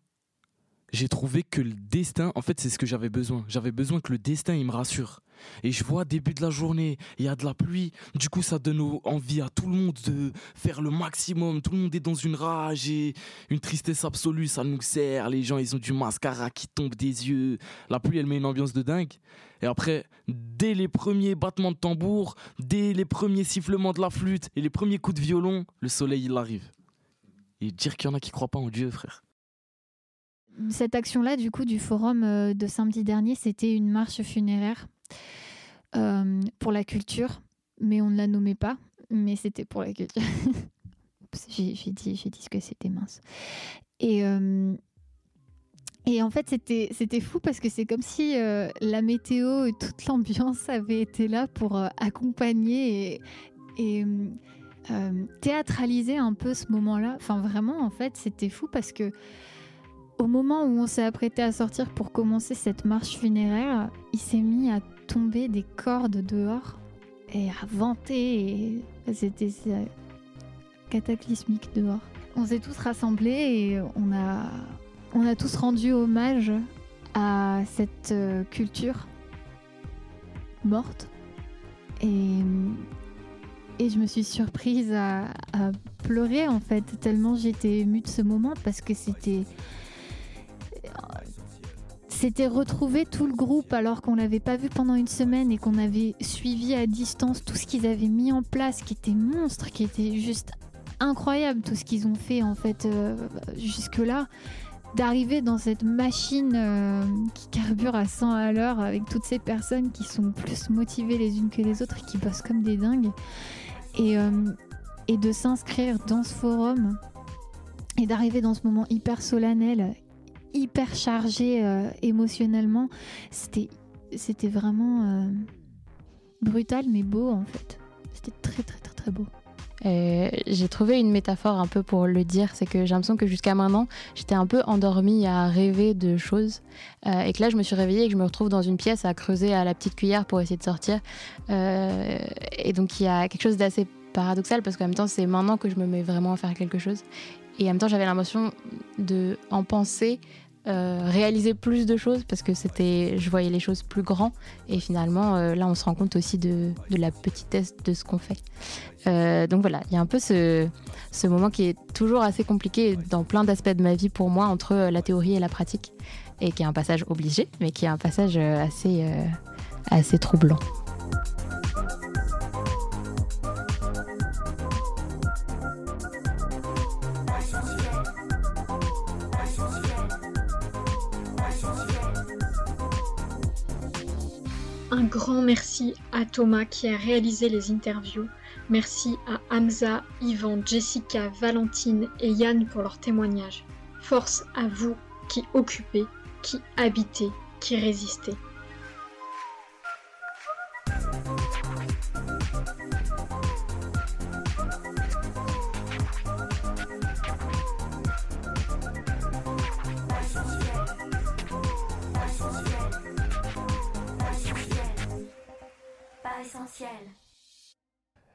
j'ai trouvé que le destin, en fait c'est ce que j'avais besoin. J'avais besoin que le destin il me rassure. Et je vois début de la journée, il y a de la pluie. Du coup, ça donne envie à tout le monde de faire le maximum. Tout le monde est dans une rage et une tristesse absolue. Ça nous sert. Les gens, ils ont du mascara qui tombe des yeux. La pluie, elle met une ambiance de dingue. Et après, dès les premiers battements de tambour, dès les premiers sifflements de la flûte et les premiers coups de violon, le soleil, il arrive. Et dire qu'il y en a qui croient pas en Dieu, frère. Cette action-là, du coup, du forum euh, de samedi dernier, c'était une marche funéraire euh, pour la culture, mais on ne la nommait pas, mais c'était pour la culture. [laughs] j'ai dit, dit ce que c'était mince. Et, euh, et en fait, c'était, fou parce que c'est comme si euh, la météo et toute l'ambiance avaient été là pour accompagner et théâtraliser un peu ce moment-là. Enfin, vraiment, en fait, c'était fou parce que au moment où on s'est apprêté à sortir pour commencer cette marche funéraire, il s'est mis à tomber des cordes dehors et à vanter. C'était cataclysmique dehors. On s'est tous rassemblés et on a, on a tous rendu hommage à cette euh, culture morte. Et, et je me suis surprise à pleurer en fait, tellement j'étais émue de ce moment parce que c'était c'était retrouver tout le groupe alors qu'on l'avait pas vu pendant une semaine et qu'on avait suivi à distance tout ce qu'ils avaient mis en place, qui était monstre, qui était juste incroyable tout ce qu'ils ont fait en fait euh, jusque là. d'arriver dans cette machine euh, qui carbure à 100 à l'heure avec toutes ces personnes qui sont plus motivées les unes que les autres et qui bossent comme des dingues. Et, euh, et de s'inscrire dans ce forum et d'arriver dans ce moment hyper solennel, hyper chargé euh, émotionnellement, c'était, c'était vraiment brutal mais beau en fait. C'était très très très très beau. Euh, j'ai trouvé une métaphore un peu pour le dire, c'est que j'ai l'impression que jusqu'à maintenant, j'étais un peu endormie à rêver de choses. Euh, et que là, je me suis réveillée et que je me retrouve dans une pièce à creuser à la petite cuillère pour essayer de sortir. Euh, et donc, il y a quelque chose d'assez paradoxal parce qu'en même temps, c'est maintenant que je me mets vraiment à faire quelque chose. Et en même temps, j'avais l'impression de en penser euh, réaliser plus de choses parce que c'était, je voyais les choses plus grands et finalement euh, là on se rend compte aussi de, de la petitesse de ce qu'on fait. Euh, donc voilà, il y a un peu ce, ce moment qui est toujours assez compliqué dans plein d'aspects de ma vie pour moi entre la théorie et la pratique et qui est un passage obligé mais qui est un passage assez, assez troublant. Grand merci à Thomas qui a réalisé les interviews. Merci à Hamza, Yvan, Jessica, Valentine et Yann pour leurs témoignages. Force à vous qui occupez, qui habitez, qui résistez.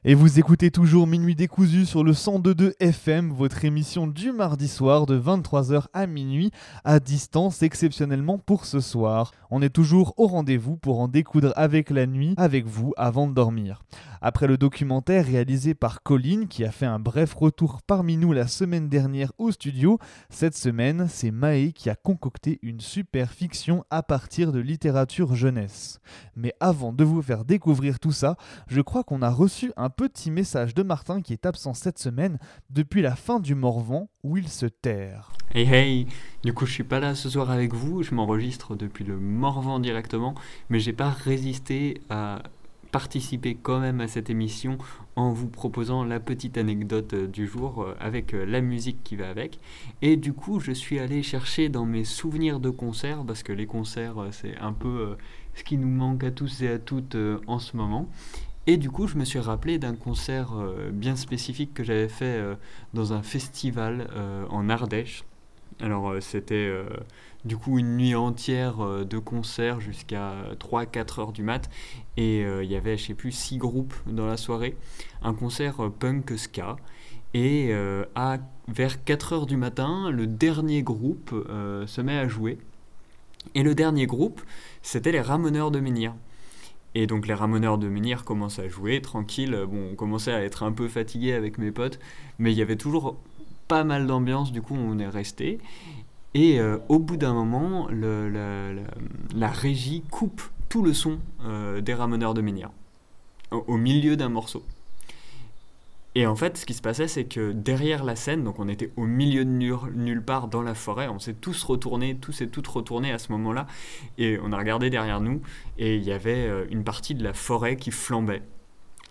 Et vous écoutez toujours Minuit décousu sur le 102.2 FM, votre émission du mardi soir de 23h à minuit, à distance exceptionnellement pour ce soir. On est toujours au rendez-vous pour en découdre avec la nuit, avec vous, avant de dormir. Après le documentaire réalisé par Colline, qui a fait un bref retour parmi nous la semaine dernière au studio, cette semaine, c'est Maë qui a concocté une super fiction à partir de littérature jeunesse. Mais avant de vous faire découvrir tout ça, je crois qu'on a reçu un petit message de Martin qui est absent cette semaine depuis la fin du Morvan où il se terre. Hey hey, du coup je suis pas là ce soir avec vous, je m'enregistre depuis le Morvan directement, mais j'ai pas résisté à participer quand même à cette émission en vous proposant la petite anecdote euh, du jour euh, avec euh, la musique qui va avec. Et du coup, je suis allé chercher dans mes souvenirs de concerts, parce que les concerts, c'est un peu ce qui nous manque à tous et à toutes en ce moment. Et du coup, je me suis rappelé d'un concert bien spécifique que j'avais fait dans un festival en Ardèche. Alors, c'était du coup une nuit entière euh, de concerts jusqu'à 3-4 heures du mat. Et euh, il y avait je sais plus 6 groupes dans la soirée. Un concert euh, punk ska. Et à vers 4 heures du matin le dernier groupe se met à jouer. Et le dernier groupe c'était les Ramoneurs de Menhir. Et donc les Ramoneurs de Menhir commencent à jouer tranquille. Bon on commençait à être un peu fatigué avec mes potes mais il y avait toujours pas mal d'ambiance du coup on est resté et euh, au bout d'un moment, la, régie coupe tout le son euh, des ramoneurs de Menhir, au, milieu d'un morceau. Et en fait, ce qui se passait, c'est que derrière la scène, donc on était au milieu de nulle part dans la forêt, on s'est tous retournés, tous et toutes retournés à ce moment-là, et on a regardé derrière nous, et il y avait euh, une partie de la forêt qui flambait.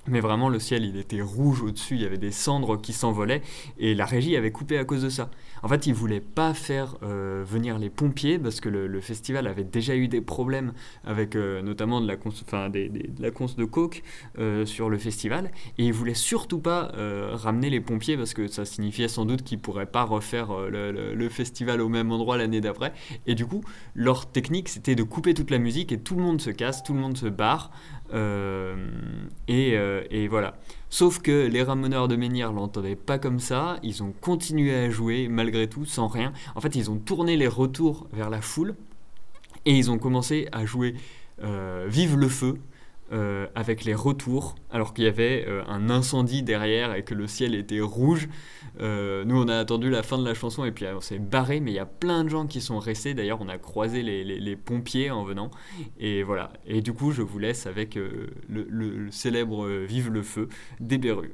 Mais vraiment, le ciel, il était rouge au-dessus, il y avait des cendres qui s'envolaient, et la régie avait coupé à cause de ça. En fait, ils voulaient pas faire euh, venir les pompiers, parce que le, festival avait déjà eu des problèmes avec euh, notamment de la, cons de la de coke euh, sur le festival, et ils voulaient surtout pas ramener les pompiers, parce que ça signifiait sans doute qu'ils pourraient pas refaire le, le, festival au même endroit l'année d'après. Et du coup, leur technique, c'était de couper toute la musique, et tout le monde se casse, tout le monde se barre. Euh, euh, et, voilà. Sauf que les ramoneurs de Menhir l'entendaient pas comme ça, ils ont continué à jouer malgré tout, sans rien. En fait, ils ont tourné les retours vers la foule et ils ont commencé à jouer euh, Vive le feu euh, avec les retours, alors qu'il y avait euh, un incendie derrière et que le ciel était rouge. Euh, nous, on a attendu la fin de la chanson et puis on s'est barré, mais il y a plein de gens qui sont restés. D'ailleurs, on a croisé les, pompiers en venant. Et voilà. Et du coup, je vous laisse avec le, le, célèbre Vive le feu des Berrues.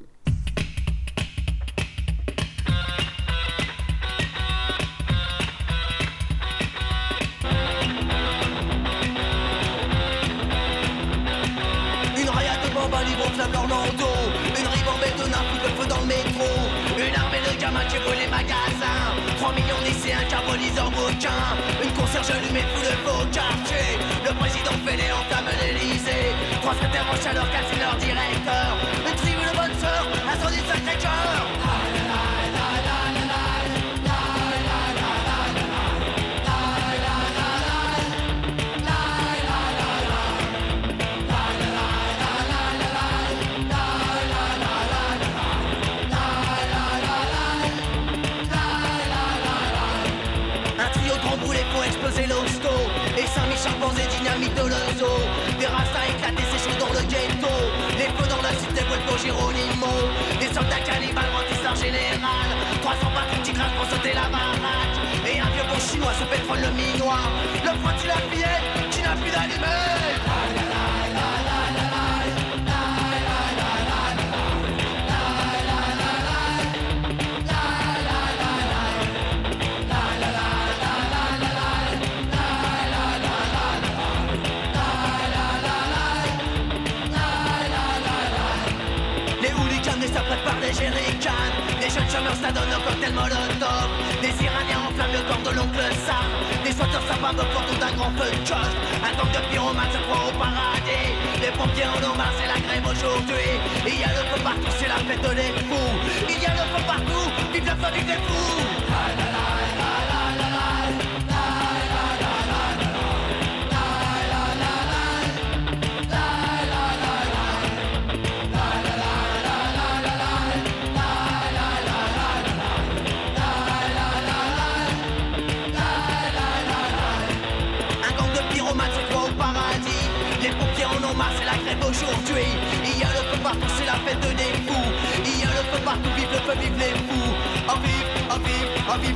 fête de l'héros. Il y a le feu partout, vive la famille des fous.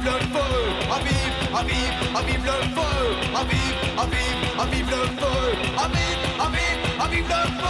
vive le feu, à vive, à vive, à vive le feu, à vive, à vive, à vive le feu, à vive, à vive, à vive le feu.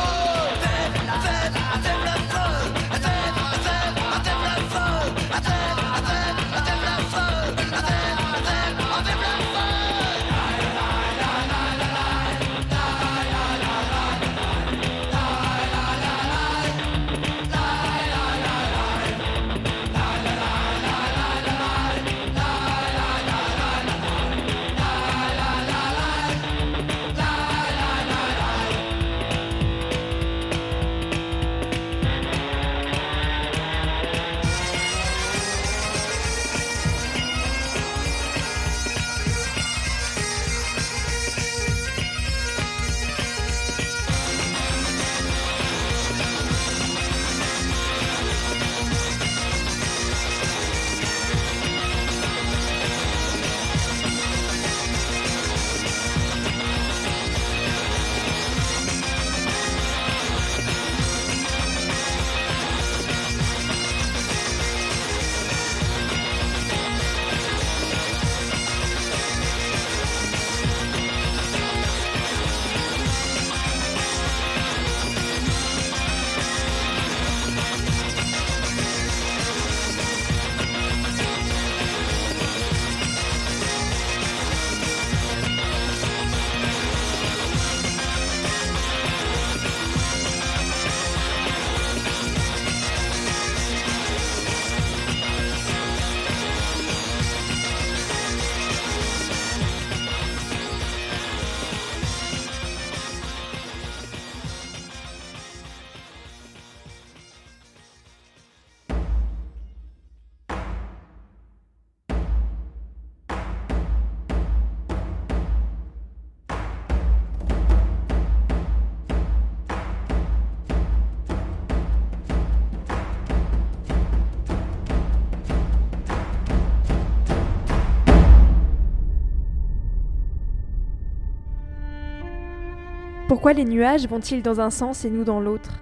Pourquoi les nuages vont-ils dans un sens et nous dans l'autre?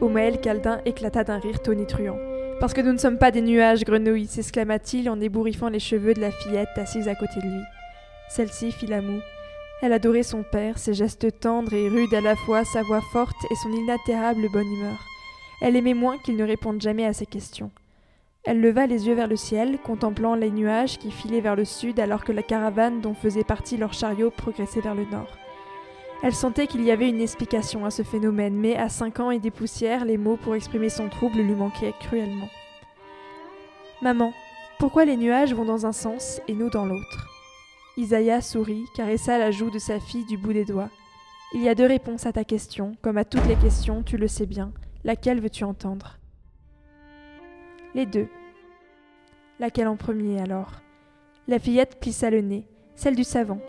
Omaël Caldin éclata d'un rire tonitruant. Parce que nous ne sommes pas des nuages, grenouilles, s'exclama-t-il en ébouriffant les cheveux de la fillette assise à côté de lui. Celle-ci fit la moue. Elle adorait son père, ses gestes tendres et rudes à la fois, sa voix forte et son inaltérable bonne humeur. Elle aimait moins qu'il ne réponde jamais à ses questions. Elle leva les yeux vers le ciel, contemplant les nuages qui filaient vers le sud alors que la caravane dont faisait partie leur chariot progressait vers le nord. Elle sentait qu'il y avait une explication à ce phénomène, mais à cinq ans et des poussières, les mots pour exprimer son trouble lui manquaient cruellement. Maman, pourquoi les nuages vont dans un sens et nous dans l'autre? Isaiah sourit, caressa la joue de sa fille du bout des doigts. Il y a deux réponses à ta question, comme à toutes les questions, tu le sais bien. Laquelle veux-tu entendre? Les deux. Laquelle en premier alors? La fillette plissa le nez, celle du savant.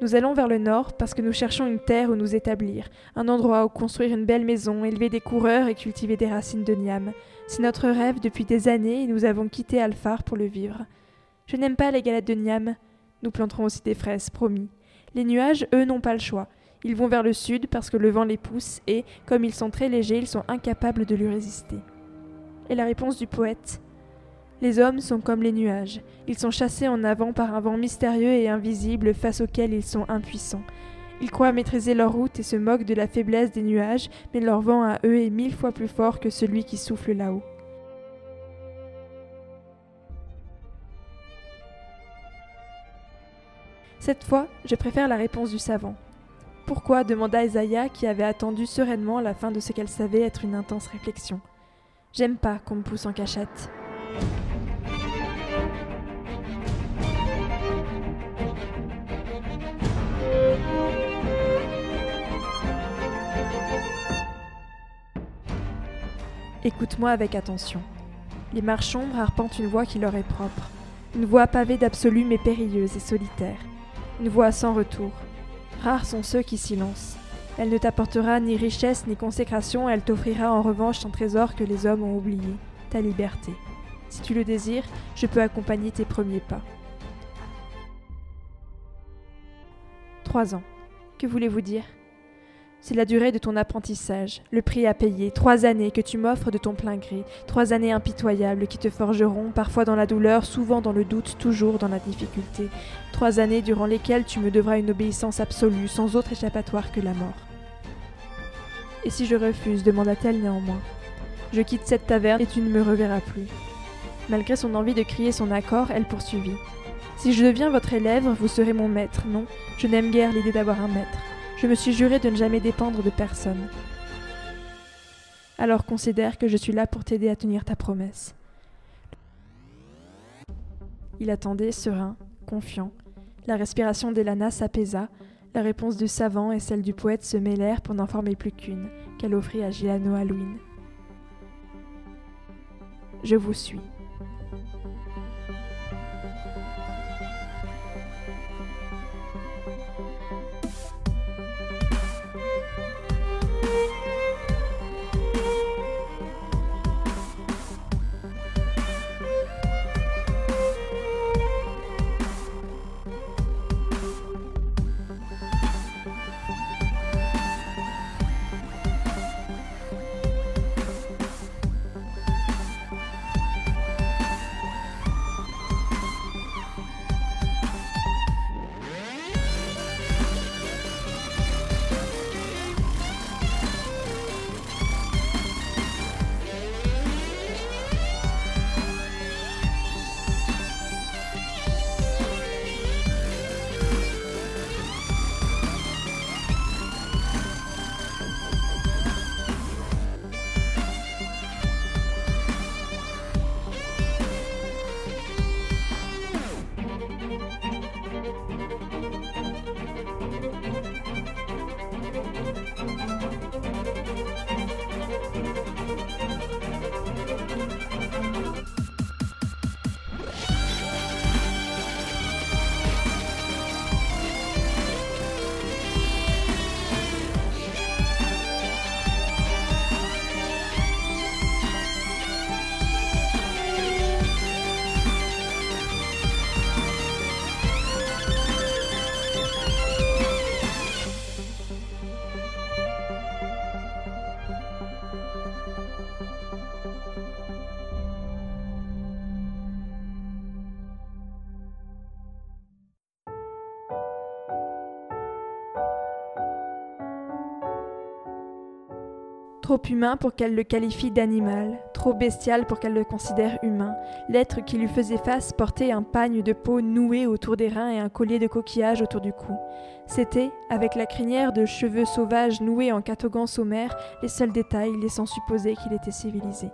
Nous allons vers le nord parce que nous cherchons une terre où nous établir, un endroit où construire une belle maison, élever des coureurs et cultiver des racines de niam. C'est notre rêve depuis des années et nous avons quitté Alphar pour le vivre. Je n'aime pas les galettes de niam. Nous planterons aussi des fraises, promis. Les nuages, eux, n'ont pas le choix. Ils vont vers le sud parce que le vent les pousse et, comme ils sont très légers, ils sont incapables de lui résister. Et la réponse du poète Les hommes sont comme les nuages. Ils sont chassés en avant par un vent mystérieux et invisible face auquel ils sont impuissants. Ils croient maîtriser leur route et se moquent de la faiblesse des nuages, mais leur vent à eux est mille fois plus fort que celui qui souffle là-haut. Cette fois, je préfère la réponse du savant. Pourquoi demanda Isaiah qui avait attendu sereinement la fin de ce qu'elle savait être une intense réflexion. J'aime pas qu'on me pousse en cachette. Écoute-moi avec attention. Les marchombre arpentent une voie qui leur est propre, une voie pavée d'absolu mais périlleuse et solitaire, une voie sans retour. Rares sont ceux qui s'y lancent. Elle ne t'apportera ni richesse ni consécration, elle t'offrira en revanche un trésor que les hommes ont oublié, ta liberté. Si tu le désires, je peux accompagner tes premiers pas. Trois ans. Que voulez-vous dire? C'est la durée de ton apprentissage, le prix à payer, trois années que tu m'offres de ton plein gré, trois années impitoyables qui te forgeront, parfois dans la douleur, souvent dans le doute, toujours dans la difficulté, trois années durant lesquelles tu me devras une obéissance absolue, sans autre échappatoire que la mort. Et si je refuse demanda-t-elle néanmoins. Je quitte cette taverne et tu ne me reverras plus. Malgré son envie de crier son accord, elle poursuivit. Si je deviens votre élève, vous serez mon maître, non Je n'aime guère l'idée d'avoir un maître. Je me suis juré de ne jamais dépendre de personne. Alors considère que je suis là pour t'aider à tenir ta promesse. Il attendait, serein, confiant. La respiration d'Elana s'apaisa, la réponse du savant et celle du poète se mêlèrent pour n'en former plus qu'une, qu'elle offrit à Gilano Halloween. Je vous suis. Trop humain pour qu'elle le qualifie d'animal, trop bestial pour qu'elle le considère humain. L'être qui lui faisait face portait un pagne de peau noué autour des reins et un collier de coquillages autour du cou. C'était, avec la crinière de cheveux sauvages noués en catogan sommaire, les seuls détails laissant supposer qu'il était civilisé.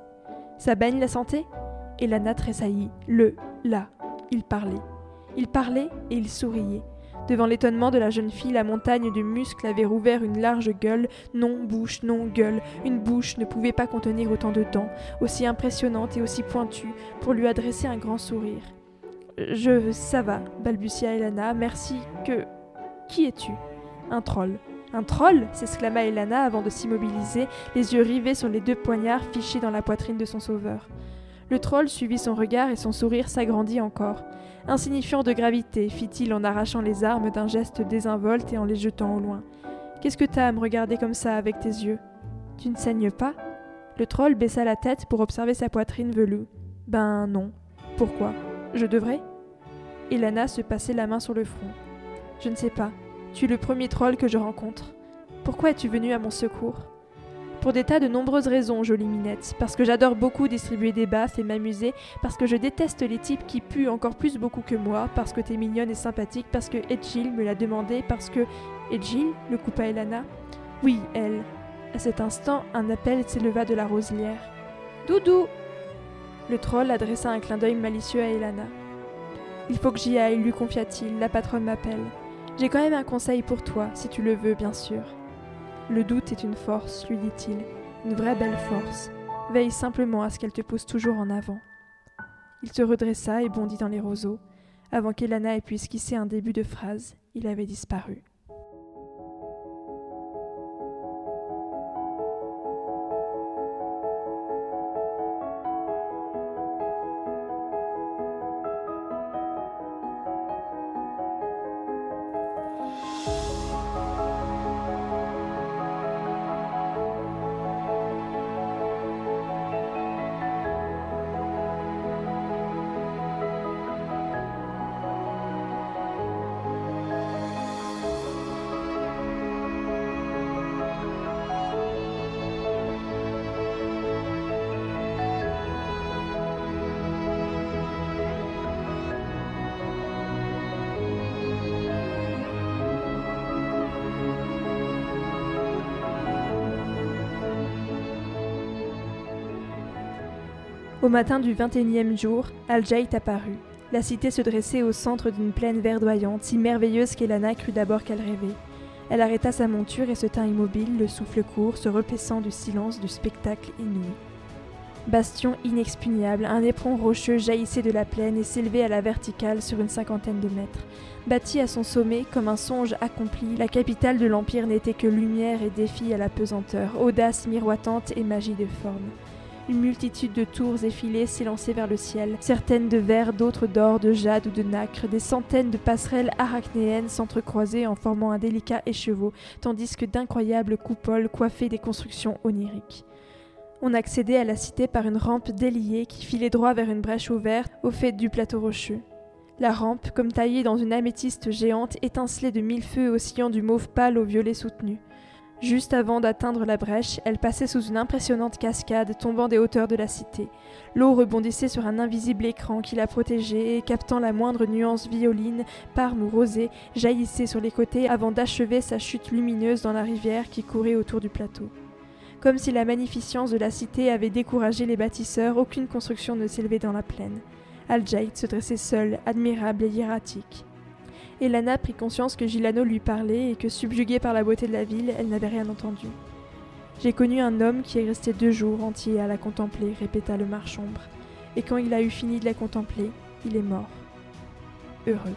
Ça baigne la santé? Elana tressaillit. Le, là, il parlait. Il parlait et il souriait. Devant l'étonnement de la jeune fille, la montagne de muscles avait rouvert une large gueule, non bouche, non gueule. Une bouche ne pouvait pas contenir autant de dents, aussi impressionnante et aussi pointue, pour lui adresser un grand sourire. Je. ça va, balbutia Elana, merci que. Qui es-tu? Un troll. Un troll? s'exclama Elana avant de s'immobiliser, les yeux rivés sur les deux poignards fichés dans la poitrine de son sauveur. Le troll suivit son regard et son sourire s'agrandit encore. Insignifiant de gravité, fit-il en arrachant les armes d'un geste désinvolte et en les jetant au loin. Qu'est-ce que t'as à me regarder comme ça avec tes yeux? Tu ne saignes pas? Le troll baissa la tête pour observer sa poitrine velue. Ben non. Pourquoi? Je devrais? Ilana se passait la main sur le front. Je ne sais pas. Tu es le premier troll que je rencontre. Pourquoi es-tu venu à mon secours? Pour des tas de nombreuses raisons, jolie minette. Parce que j'adore beaucoup distribuer des baffes et m'amuser. Parce que je déteste les types qui puent encore plus beaucoup que moi. Parce que t'es mignonne et sympathique. Parce que Edgil me l'a demandé. Parce que. Edgil le coupa Elana? Oui, elle. À cet instant, un appel s'éleva de la roselière. Doudou Le troll adressa un clin d'œil malicieux à Elana. Il faut que j'y aille, lui confia-t-il. La patronne m'appelle. J'ai quand même un conseil pour toi, si tu le veux, bien sûr. Le doute est une force, lui dit-il, une vraie belle force. Veille simplement à ce qu'elle te pousse toujours en avant. Il se redressa et bondit dans les roseaux. Avant qu'Elana ait pu esquisser un début de phrase, il avait disparu. Matin du vingt et unième jour, Al-Jait apparut. La cité se dressait au centre d'une plaine verdoyante, si merveilleuse qu'Elana crut d'abord qu'elle rêvait. Elle arrêta sa monture et se tint immobile, le souffle court, se repaissant du silence du spectacle inouï. Bastion inexpugnable, un éperon rocheux jaillissait de la plaine et s'élevait à la verticale sur une cinquantaine de mètres. Bâtie à son sommet comme un songe accompli, la capitale de l'Empire n'était que lumière et défi à la pesanteur, audace miroitante et magie de forme. Une multitude de tours effilées s'élançaient vers le ciel, certaines de verre, d'autres d'or, de jade ou de nacre. Des centaines de passerelles arachnéennes s'entrecroisaient en formant un délicat écheveau, tandis que d'incroyables coupoles coiffaient des constructions oniriques. On accédait à la cité par une rampe déliée qui filait droit vers une brèche ouverte au fait du plateau rocheux. La rampe, comme taillée dans une améthyste géante, étincelait de mille feux oscillant du mauve pâle au violet soutenu. Juste avant d'atteindre la brèche, elle passait sous une impressionnante cascade tombant des hauteurs de la cité. L'eau rebondissait sur un invisible écran qui la protégeait et, captant la moindre nuance violine, parme ou rosée, jaillissait sur les côtés avant d'achever sa chute lumineuse dans la rivière qui courait autour du plateau. Comme si la magnificence de la cité avait découragé les bâtisseurs, aucune construction ne s'élevait dans la plaine. al se dressait seul, admirable et hiératique. Elana prit conscience que Gilano lui parlait et que, subjuguée par la beauté de la ville, elle n'avait rien entendu. J'ai connu un homme qui est resté deux jours entiers à la contempler, répéta le marchombre, et quand il a eu fini de la contempler, il est mort. Heureux.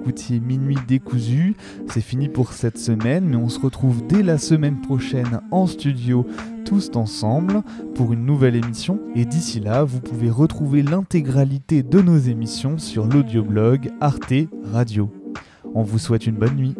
Écoutiez Minuit décousu. C'est fini pour cette semaine, mais on se retrouve dès la semaine prochaine en studio, tous ensemble, pour une nouvelle émission. Et d'ici là, vous pouvez retrouver l'intégralité de nos émissions sur l'audioblog Arte Radio. On vous souhaite une bonne nuit.